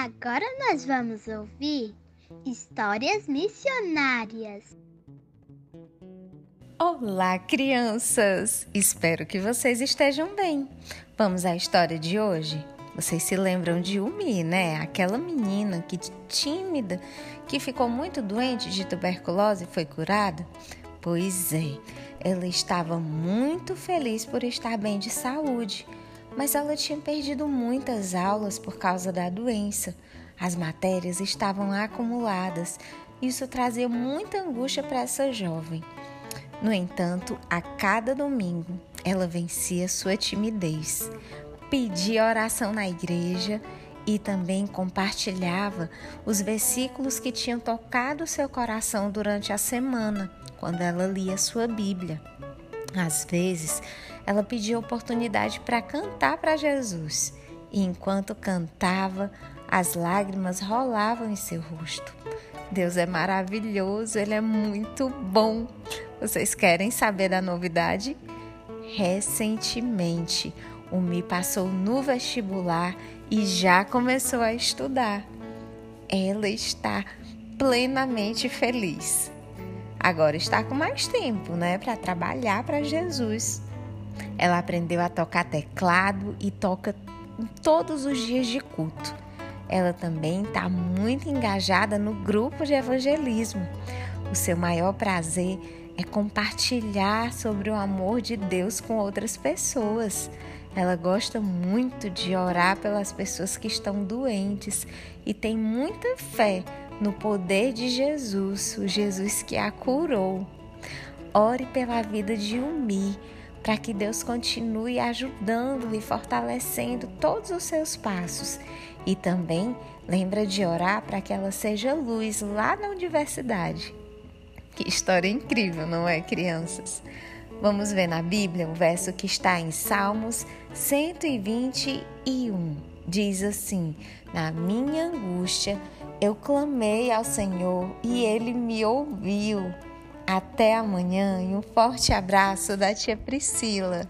Agora nós vamos ouvir histórias missionárias. Olá, crianças! Espero que vocês estejam bem. Vamos à história de hoje? Vocês se lembram de Umi, né? Aquela menina que tímida, que ficou muito doente de tuberculose e foi curada? Pois é, ela estava muito feliz por estar bem de saúde mas ela tinha perdido muitas aulas por causa da doença. As matérias estavam acumuladas. Isso trazia muita angústia para essa jovem. No entanto, a cada domingo, ela vencia sua timidez, pedia oração na igreja e também compartilhava os versículos que tinham tocado seu coração durante a semana, quando ela lia sua Bíblia. Às vezes, ela pedia oportunidade para cantar para Jesus, e enquanto cantava, as lágrimas rolavam em seu rosto. Deus é maravilhoso, Ele é muito bom. Vocês querem saber da novidade? Recentemente, o Mi passou no vestibular e já começou a estudar. Ela está plenamente feliz. Agora está com mais tempo, né, para trabalhar para Jesus. Ela aprendeu a tocar teclado e toca todos os dias de culto. Ela também está muito engajada no grupo de evangelismo. O seu maior prazer é compartilhar sobre o amor de Deus com outras pessoas. Ela gosta muito de orar pelas pessoas que estão doentes e tem muita fé no poder de Jesus, o Jesus que a curou. Ore pela vida de Umi, para que Deus continue ajudando e fortalecendo todos os seus passos. E também lembra de orar para que ela seja luz lá na universidade. Que história incrível, não é, crianças? Vamos ver na Bíblia o verso que está em Salmos 121. Diz assim: Na minha angústia eu clamei ao Senhor e ele me ouviu. Até amanhã e um forte abraço da tia Priscila.